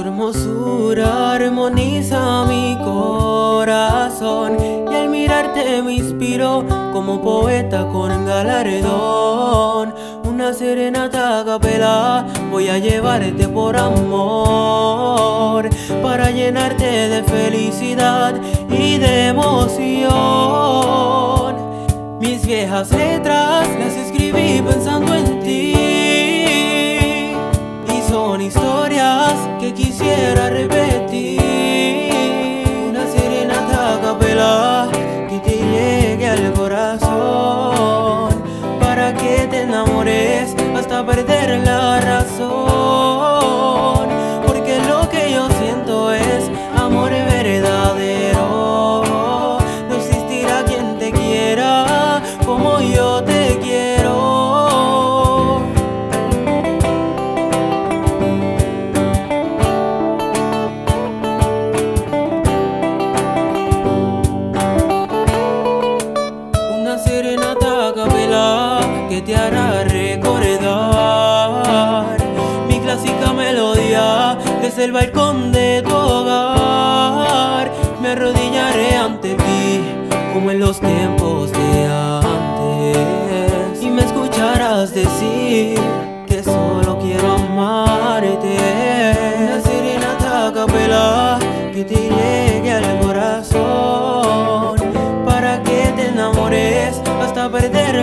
Tu hermosura armoniza mi corazón y al mirarte me inspiro como poeta con galardón. Una serenata a capela voy a llevarte por amor para llenarte de felicidad y de emoción. Mis viejas letras las escribí pensando te hará recordar mi clásica melodía desde el balcón de tu hogar. Me arrodillaré ante ti como en los tiempos de antes y me escucharás decir que solo quiero amarte. Una serenata capela que te llegue al corazón para que te enamores hasta perder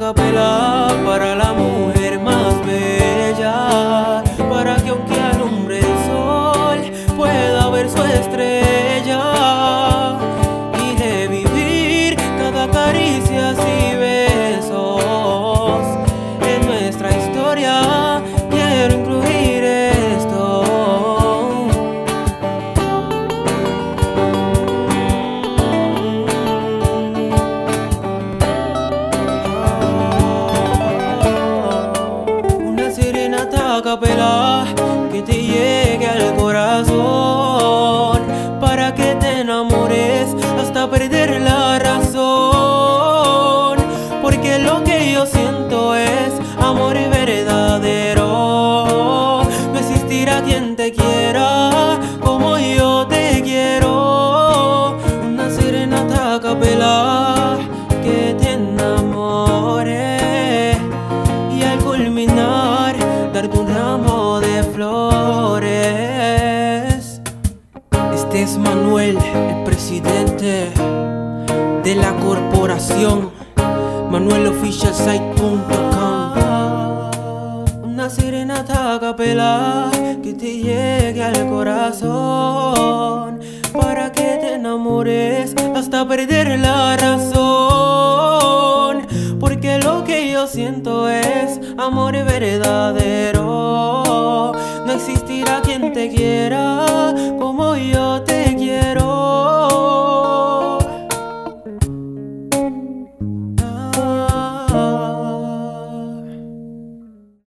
capela para la capela que te llegue al corazón para que te enamores hasta perder la razón. Porque lo que yo siento es amor verdadero. No existirá quien te quiera como yo te quiero. Una serenata a el presidente de la corporación manuelofficialsite.com Una serenata a capela que te llegue al corazón para que te enamores hasta perder la razón. Porque lo que yo siento es amor verdadero. No existirá quien te quiera